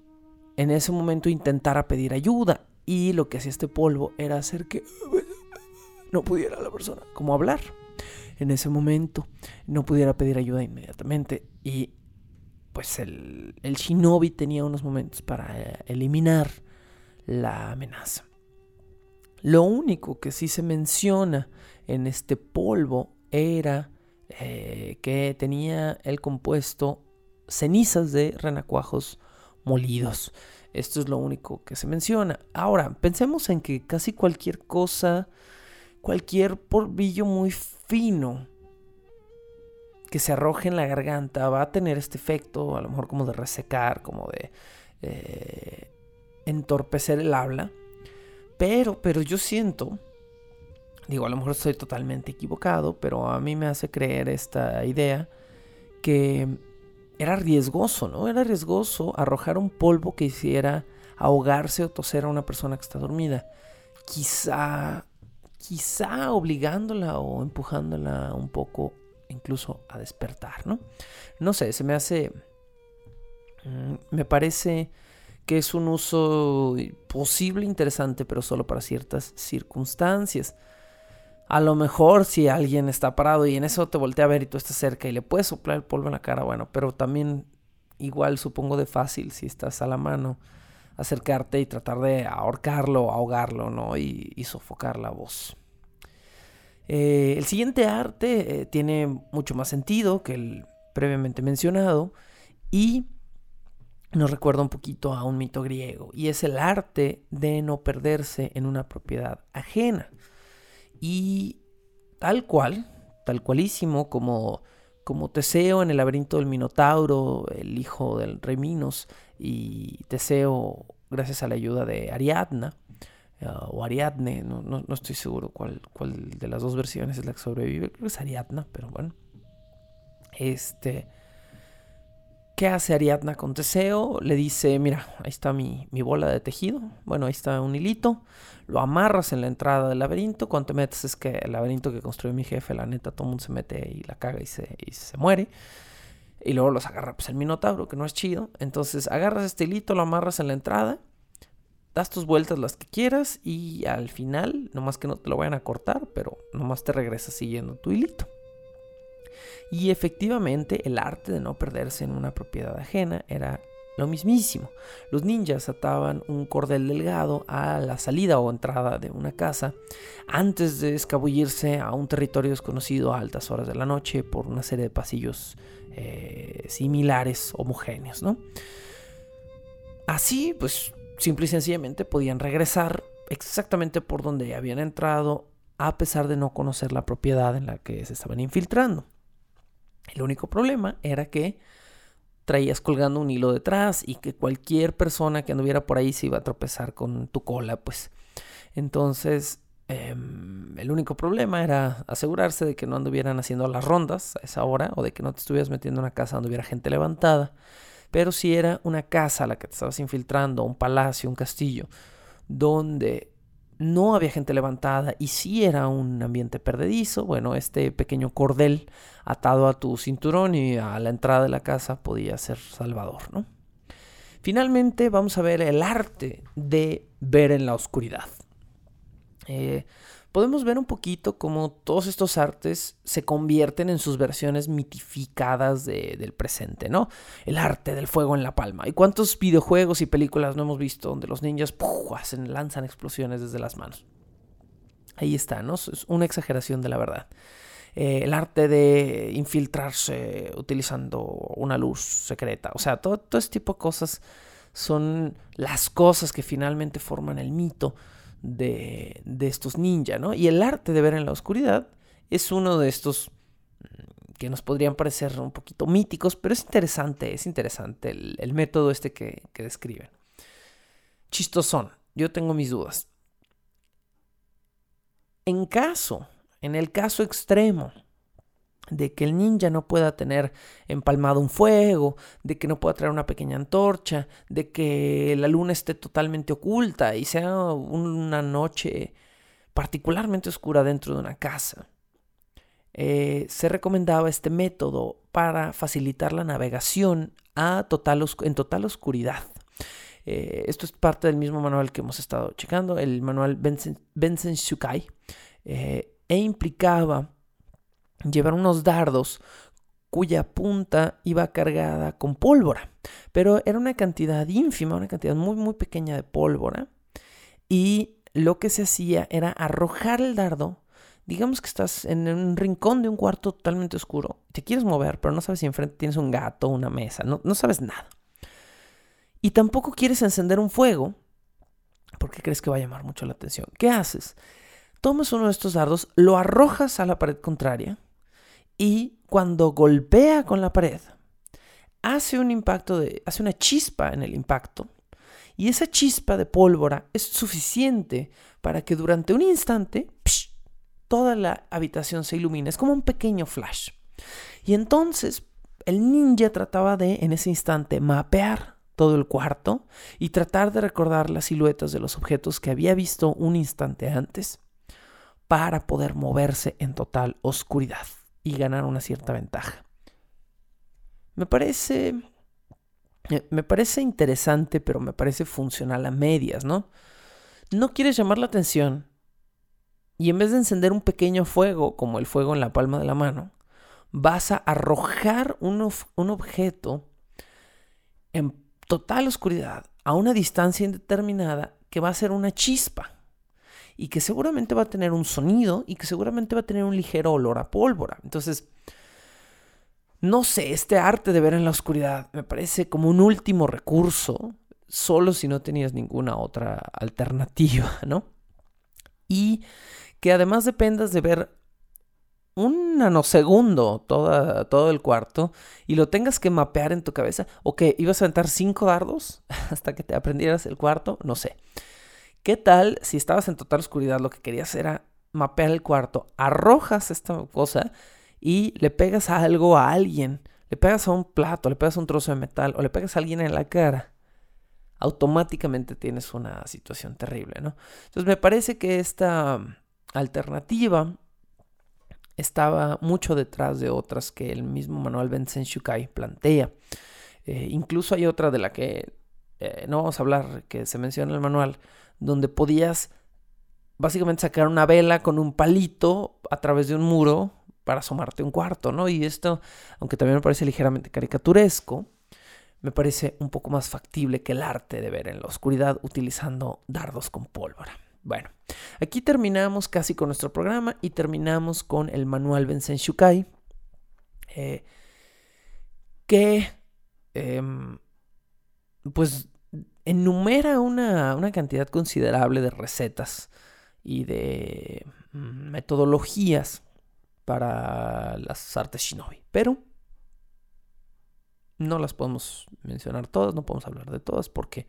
en ese momento intentara pedir ayuda. Y lo que hacía este polvo era hacer que no pudiera la persona como hablar en ese momento, no pudiera pedir ayuda inmediatamente y pues el, shinobi tenía unos momentos para eh, eliminar la amenaza. Lo único que sí se menciona en este polvo era eh, que tenía el compuesto cenizas de renacuajos molidos. Esto es lo único que se menciona. Ahora, pensemos en que casi cualquier cosa, cualquier polvillo muy fino que se arroje en la garganta va a tener este efecto, a lo mejor como de resecar, como de eh, entorpecer el habla. Pero, pero yo siento Digo, a lo mejor estoy totalmente equivocado, pero a mí me hace creer esta idea que era riesgoso, ¿no? Era riesgoso arrojar un polvo que hiciera ahogarse o toser a una persona que está dormida. Quizá, quizá obligándola o empujándola un poco incluso a despertar, ¿no? No sé, se me hace... Mm, me parece que es un uso posible, interesante, pero solo para ciertas circunstancias. A lo mejor si alguien está parado y en eso te voltea a ver y tú estás cerca y le puedes soplar el polvo en la cara, bueno, pero también igual supongo de fácil si estás a la mano acercarte y tratar de ahorcarlo, ahogarlo, ¿no? Y, sofocar la voz. Eh, el siguiente arte eh, tiene mucho más sentido que el previamente mencionado y nos recuerda un poquito a un mito griego y es el arte de no perderse en una propiedad ajena. Y tal cual, tal cualísimo como, como Teseo en el laberinto del Minotauro, el hijo del rey Minos, y Teseo, gracias a la ayuda de Ariadna, ah, o Ariadne, no, no, no, estoy seguro cuál, cuál de las dos versiones es la que sobrevive, creo que es Ariadna, pero bueno. Este, ¿Qué hace Ariadna con Teseo? Le dice, mira, ahí está mi, mi, bola de tejido. Bueno, ahí está un hilito. Lo amarras en la entrada del laberinto. Cuando te metes es que el laberinto que construyó mi jefe, la neta, todo el mundo se mete y la caga y se, y se muere. Y luego los agarra pues el Minotauro, que no es chido. Entonces agarras este hilito, lo amarras en la entrada. Das tus vueltas las que quieras y al final, nomás que no te lo vayan a cortar, pero nomás te regresas siguiendo tu hilito. Y efectivamente el arte de no perderse en una propiedad ajena era lo mismísimo. Los ninjas ataban un cordel delgado a la salida o entrada de una casa antes de escabullirse a un territorio desconocido a altas horas de la noche por una serie de pasillos eh, similares, homogéneos, ¿no? Así, pues, simple y sencillamente podían regresar exactamente por donde habían entrado a pesar de no conocer la propiedad en la que se estaban infiltrando. El único problema era que traías colgando un hilo detrás y que cualquier persona que anduviera por ahí se iba a tropezar con tu cola, pues. Entonces, em, el único problema era asegurarse de que no anduvieran haciendo las rondas a esa hora o de que no te estuvieras metiendo en una casa donde hubiera gente levantada. Pero si era una casa a la que te estabas infiltrando, un palacio, un castillo, donde no había gente levantada y si era un ambiente perdedizo, bueno, este pequeño cordel atado a tu cinturón y a la entrada de la casa podía ser salvador, ¿no? Finalmente vamos a ver el arte de ver en la oscuridad. Eh, podemos ver un poquito cómo todos estos artes se convierten en sus versiones mitificadas del presente, ¿no? El arte del fuego en la palma. ¿Y cuántos videojuegos y películas no hemos visto donde los ninjas hacen, lanzan explosiones desde las manos? Ahí está, ¿no? Es una exageración de la verdad. Eh, el arte de infiltrarse utilizando una luz secreta. O sea, todo, todo este tipo de cosas son las cosas que finalmente forman el mito de, estos ninja, ¿no? Y el arte de ver en la oscuridad es uno de estos mm, que nos podrían parecer un poquito míticos, pero es interesante, es interesante el, método este que, que describen. Chistosón, yo tengo mis dudas. En caso, en el caso extremo de que el ninja no pueda tener empalmado un fuego, de que no pueda traer una pequeña antorcha, de que la luna esté totalmente oculta y sea una noche particularmente oscura dentro de una casa. Eh, se recomendaba este método para facilitar la navegación a total en total oscuridad. Eh, esto es parte del mismo manual que hemos estado checando, el manual Benson, Shukai, eh, e implicaba llevar unos dardos cuya punta iba cargada con pólvora, pero era una cantidad ínfima, una cantidad muy muy pequeña de pólvora y lo que se hacía era arrojar el dardo. Digamos que estás en un rincón de un cuarto totalmente oscuro. Te quieres mover, pero no sabes si enfrente tienes un gato, una mesa, no, no sabes nada. Y tampoco quieres encender un fuego porque crees que va a llamar mucho la atención. ¿Qué haces? Tomas uno de estos dardos, lo arrojas a la pared contraria y cuando golpea con la pared, hace un impacto de, hace una chispa en el impacto y esa chispa de pólvora es suficiente para que durante un instante toda la habitación se ilumine. Es como un pequeño flash. Y entonces el ninja trataba de, en ese instante, mapear todo el cuarto y tratar de recordar las siluetas de los objetos que había visto un instante antes para poder moverse en total oscuridad y ganar una cierta ventaja. Me parece. Eh, me parece interesante, pero me parece funcional a medias, ¿no? No quieres llamar la atención y en vez de encender un pequeño fuego, como el fuego en la palma de la mano, vas a arrojar un, un objeto en total oscuridad a una distancia indeterminada que va a ser una chispa y que seguramente va a tener un sonido y que seguramente va a tener un ligero olor a pólvora. Entonces, no sé, este arte de ver en la oscuridad me parece como un último recurso, solo si no tenías ninguna otra alternativa, ¿no? Y que además dependas de ver un nanosegundo toda, todo el cuarto y lo tengas que mapear en tu cabeza o que ibas a aventar cinco dardos hasta que te aprendieras el cuarto, no sé ¿Qué tal si estabas en total oscuridad, lo que querías era mapear el cuarto, arrojas esta cosa y le pegas algo a alguien, le pegas a un plato, le pegas a un trozo de metal o le pegas a alguien en la cara? automáticamente tienes una situación terrible, ¿no? Entonces me parece que esta alternativa estaba mucho detrás de otras que el mismo manual Benzen Shukai plantea. Eh, incluso hay otra de la que eh, no vamos a hablar, que se menciona en el manual, donde podías básicamente sacar una vela con un palito a través de un muro para asomarte un cuarto, ¿no? Y esto, aunque también me parece ligeramente caricaturesco, me parece un poco más factible que el arte de ver en la oscuridad utilizando dardos con pólvora. Bueno, aquí terminamos casi con nuestro programa y terminamos con el manual Benzen Shukai, eh, que em, pues enumera una, una, cantidad considerable de recetas y de metodologías para las artes shinobi, pero no las podemos mencionar todas, no podemos hablar de todas porque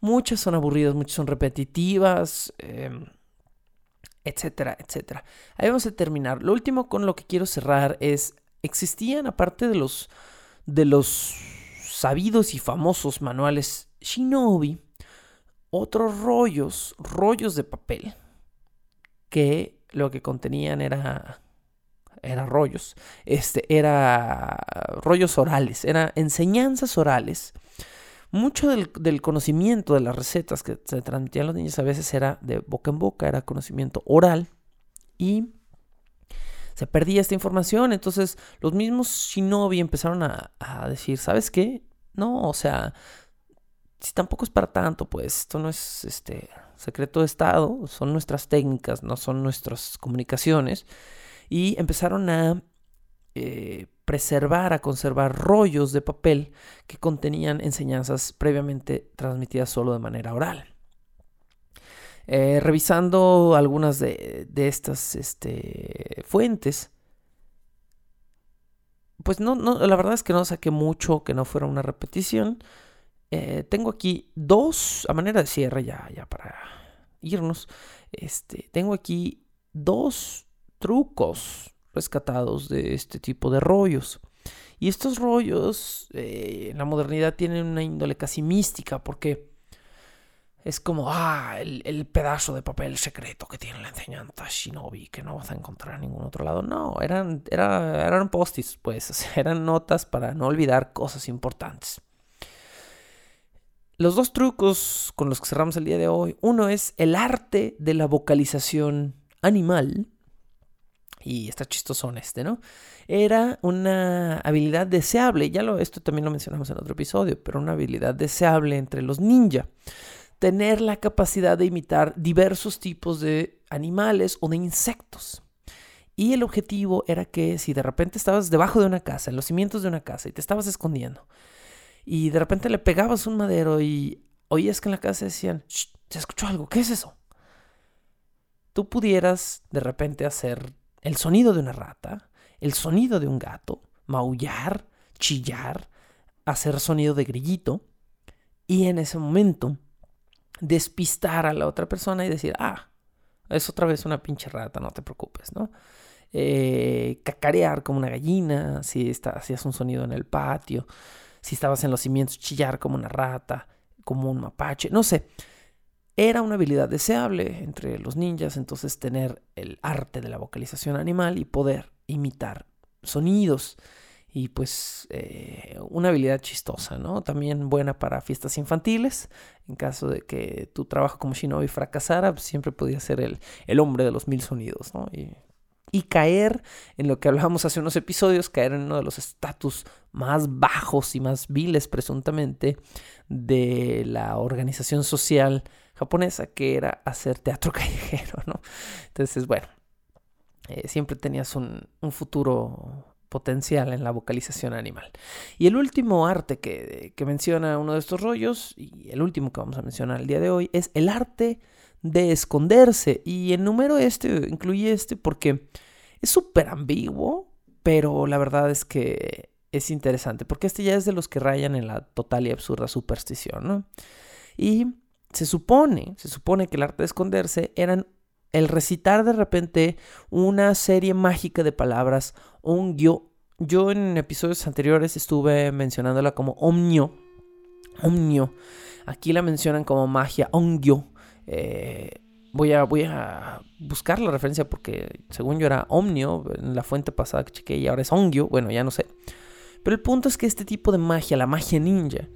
muchas son aburridas, muchas son repetitivas, em, etcétera, etcétera. Ahí vamos a terminar. Lo último con lo que quiero cerrar es, existían aparte de los, de los sabidos y famosos manuales Shinobi, otros rollos, rollos de papel, que lo que contenían era era rollos, este, era rollos orales, era enseñanzas orales. Mucho del, conocimiento de las recetas que se transmitían a los niños a veces era de boca en boca, era conocimiento oral y se perdía esta información. Entonces los mismos shinobi empezaron a, a decir, ¿sabes qué? No, o sea, si tampoco es para tanto, pues esto no es este secreto de Estado, son nuestras técnicas, no son nuestras comunicaciones y empezaron a eh, preservar, a conservar rollos de papel que contenían enseñanzas previamente transmitidas solo de manera oral. Eh, revisando algunas de, estas este, fuentes, pues no, no, la verdad es que no saqué mucho que no fuera una repetición. Eh, tengo aquí dos, a manera de cierre ya, ya para irnos, este, tengo aquí dos trucos rescatados de este tipo de rollos. Y estos rollos eh, en la modernidad tienen una índole casi mística porque es como, ah, el, pedazo de papel secreto que tiene la enseñanza Shinobi que no vas a encontrar en ningún otro lado. No, eran, eran post-its, pues, eran notas para no olvidar cosas importantes. Los dos trucos con los que cerramos el día de hoy, uno es el arte de la vocalización animal y está chistoso este, ¿no? Era una habilidad deseable, ya lo, esto también lo mencionamos en otro episodio, pero una habilidad deseable entre los ninja. Tener la capacidad de imitar diversos tipos de animales o de insectos. Y el objetivo era que si de repente estabas debajo de una casa, en los cimientos de una casa, y te estabas escondiendo, y de repente le pegabas un madero y oías que en la casa decían, se escuchó algo, ¿qué es eso? Tú pudieras de repente hacer el sonido de una rata, el sonido de un gato, maullar, chillar, hacer sonido de grillito y en ese momento despistar a la otra persona y decir, ah, es otra vez una pinche rata, no te preocupes, ¿no? Eh, cacarear como una gallina, si hacías un sonido en el patio, si estabas en los cimientos, chillar como una rata, como un mapache, no sé era una habilidad deseable entre los ninjas, entonces tener el arte de la vocalización animal y poder imitar sonidos. Y pues eh, una habilidad chistosa, ¿no? También buena para fiestas infantiles. En caso de que tu trabajo como shinobi fracasara, pues, siempre podía ser el, el, hombre de los mil sonidos, ¿no? Y, y caer en lo que hablábamos hace unos episodios, caer en uno de los estatus más bajos y más viles presuntamente de la organización social japonesa, que era hacer teatro callejero, ¿no? Entonces, bueno, eh, siempre tenías un, futuro potencial en la vocalización animal. Y el último arte que, que, menciona uno de estos rollos, y el último que vamos a mencionar el día de hoy, es el arte de esconderse. Y el número este, incluye este porque es súper ambiguo, pero la verdad es que es interesante, porque este ya es de los que rayan en la total y absurda superstición, ¿no? Y se supone, se supone que el arte de esconderse eran el recitar de repente una serie mágica de palabras, ongyo. Yo en episodios anteriores estuve mencionándola como omnio, omnio. Aquí la mencionan como magia, ongyo. Eh, voy, a, voy a buscar la referencia porque según yo era omnio en la fuente pasada que chequé y ahora es ongyo. Bueno, ya no sé. Pero el punto es que este tipo de magia, la magia ninja,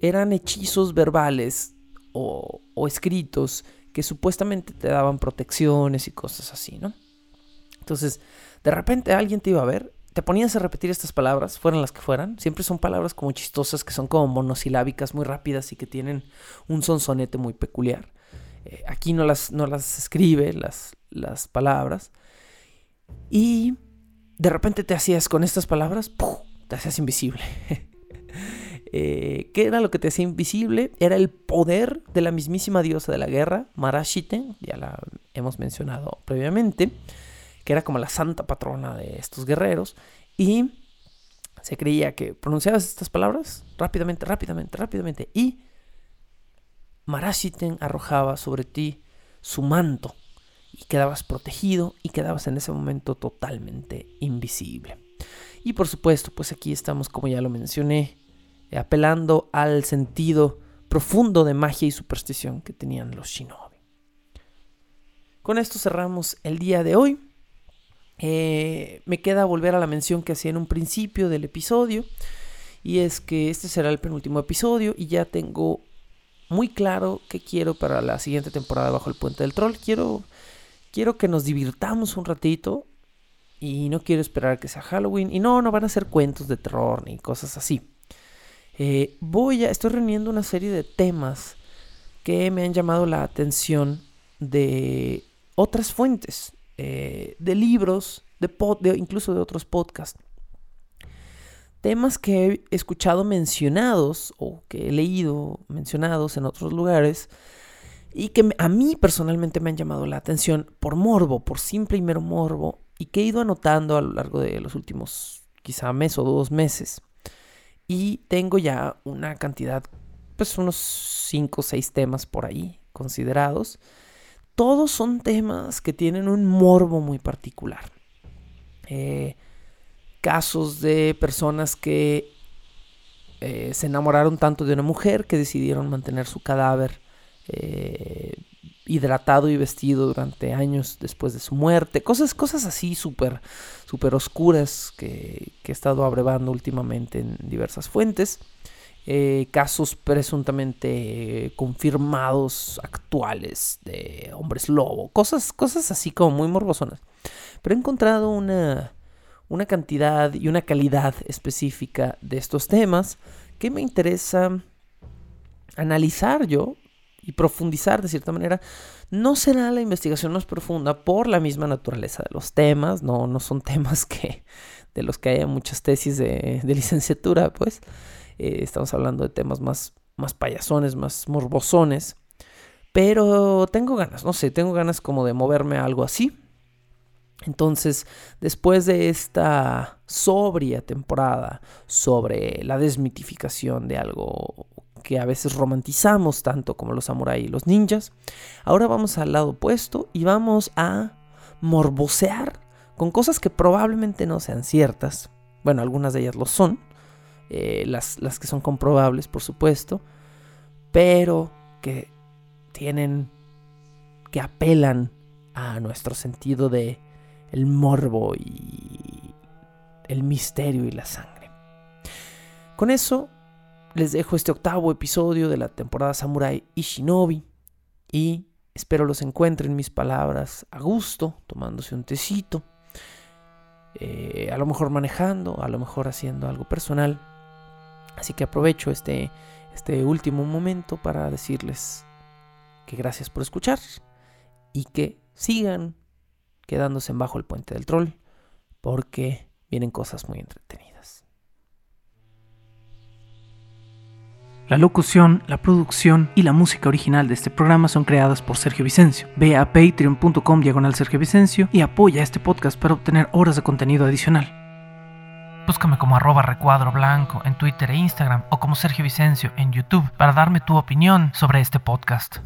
eran hechizos verbales o, o escritos que supuestamente te daban protecciones y cosas así, ¿no? Entonces, de repente alguien te iba a ver, te ponías a repetir estas palabras, fueran las que fueran, siempre son palabras como chistosas, que son como monosilábicas, muy rápidas y que tienen un sonsonete muy peculiar. Eh, aquí no las, no las escribe las, las palabras. Y de repente te hacías con estas palabras, te hacías invisible. Eh, ¿Qué era lo que te hacía invisible? Era el poder de la mismísima diosa de la guerra, Marashiten, ya la hemos mencionado previamente, que era como la santa patrona de estos guerreros, y se creía que pronunciabas estas palabras rápidamente, rápidamente, rápidamente, y Marashiten arrojaba sobre ti su manto, y quedabas protegido y quedabas en ese momento totalmente invisible. Y por supuesto, pues aquí estamos, como ya lo mencioné, apelando al sentido profundo de magia y superstición que tenían los shinobi. Con esto cerramos el día de hoy. Eh, me queda volver a la mención que hacía en un principio del episodio. Y es que este será el penúltimo episodio y ya tengo muy claro qué quiero para la siguiente temporada bajo el puente del troll. Quiero, quiero que nos divirtamos un ratito y no quiero esperar que sea Halloween. Y no, no van a ser cuentos de terror ni cosas así. Eh, voy a, estoy reuniendo una serie de temas que me han llamado la atención de otras fuentes, eh, de libros, de, de, incluso de otros podcasts. Temas que he escuchado mencionados o que he leído mencionados en otros lugares y que a mí personalmente me han llamado la atención por morbo, por simple y mero morbo, y que he ido anotando a lo largo de los últimos quizá mes o dos meses. Y tengo ya una cantidad, pues unos 5 o 6 temas por ahí considerados. Todos son temas que tienen un morbo muy particular. Eh, casos de personas que eh, se enamoraron tanto de una mujer que decidieron mantener su cadáver eh, hidratado y vestido durante años después de su muerte. Cosas, cosas así súper super oscuras que, he estado abrevando últimamente en diversas fuentes. Eh, casos presuntamente confirmados actuales de hombres lobo. Cosas, cosas así como muy morbosonas. Pero he encontrado una, una cantidad y una calidad específica de estos temas que me interesa analizar yo y profundizar de cierta manera, no será la investigación más profunda por la misma naturaleza de los temas, no, no son temas que de los que haya muchas tesis de, licenciatura, pues. Eh, estamos hablando de temas más, más payasones, más morbosones, pero tengo ganas, no sé, tengo ganas como de moverme a algo así. Entonces, después de esta sobria temporada sobre la desmitificación de algo que a veces romantizamos tanto como los samuráis y los ninjas. Ahora vamos al lado opuesto y vamos a morbosear con cosas que probablemente no sean ciertas. Bueno, algunas de ellas lo son, eh, las, las que son comprobables, por supuesto, pero que tienen, que apelan a nuestro sentido de el morbo y el misterio y la sangre. Con eso les dejo este octavo episodio de la temporada Samurai y Shinobi y espero los encuentren mis palabras a gusto, tomándose un tecito, eh, a lo mejor manejando, a lo mejor haciendo algo personal. Así que aprovecho este, este último momento para decirles que gracias por escuchar y que sigan quedándose bajo el puente del troll porque vienen cosas muy entretenidas. La locución, la producción y la música original de este programa son creadas por Sergio Vicencio. Ve a patreon.com diagonal Sergio Vicencio y apoya este podcast para obtener horas de contenido adicional. Búscame como arroba recuadro blanco en Twitter e Instagram o como Sergio Vicencio en YouTube para darme tu opinión sobre este podcast.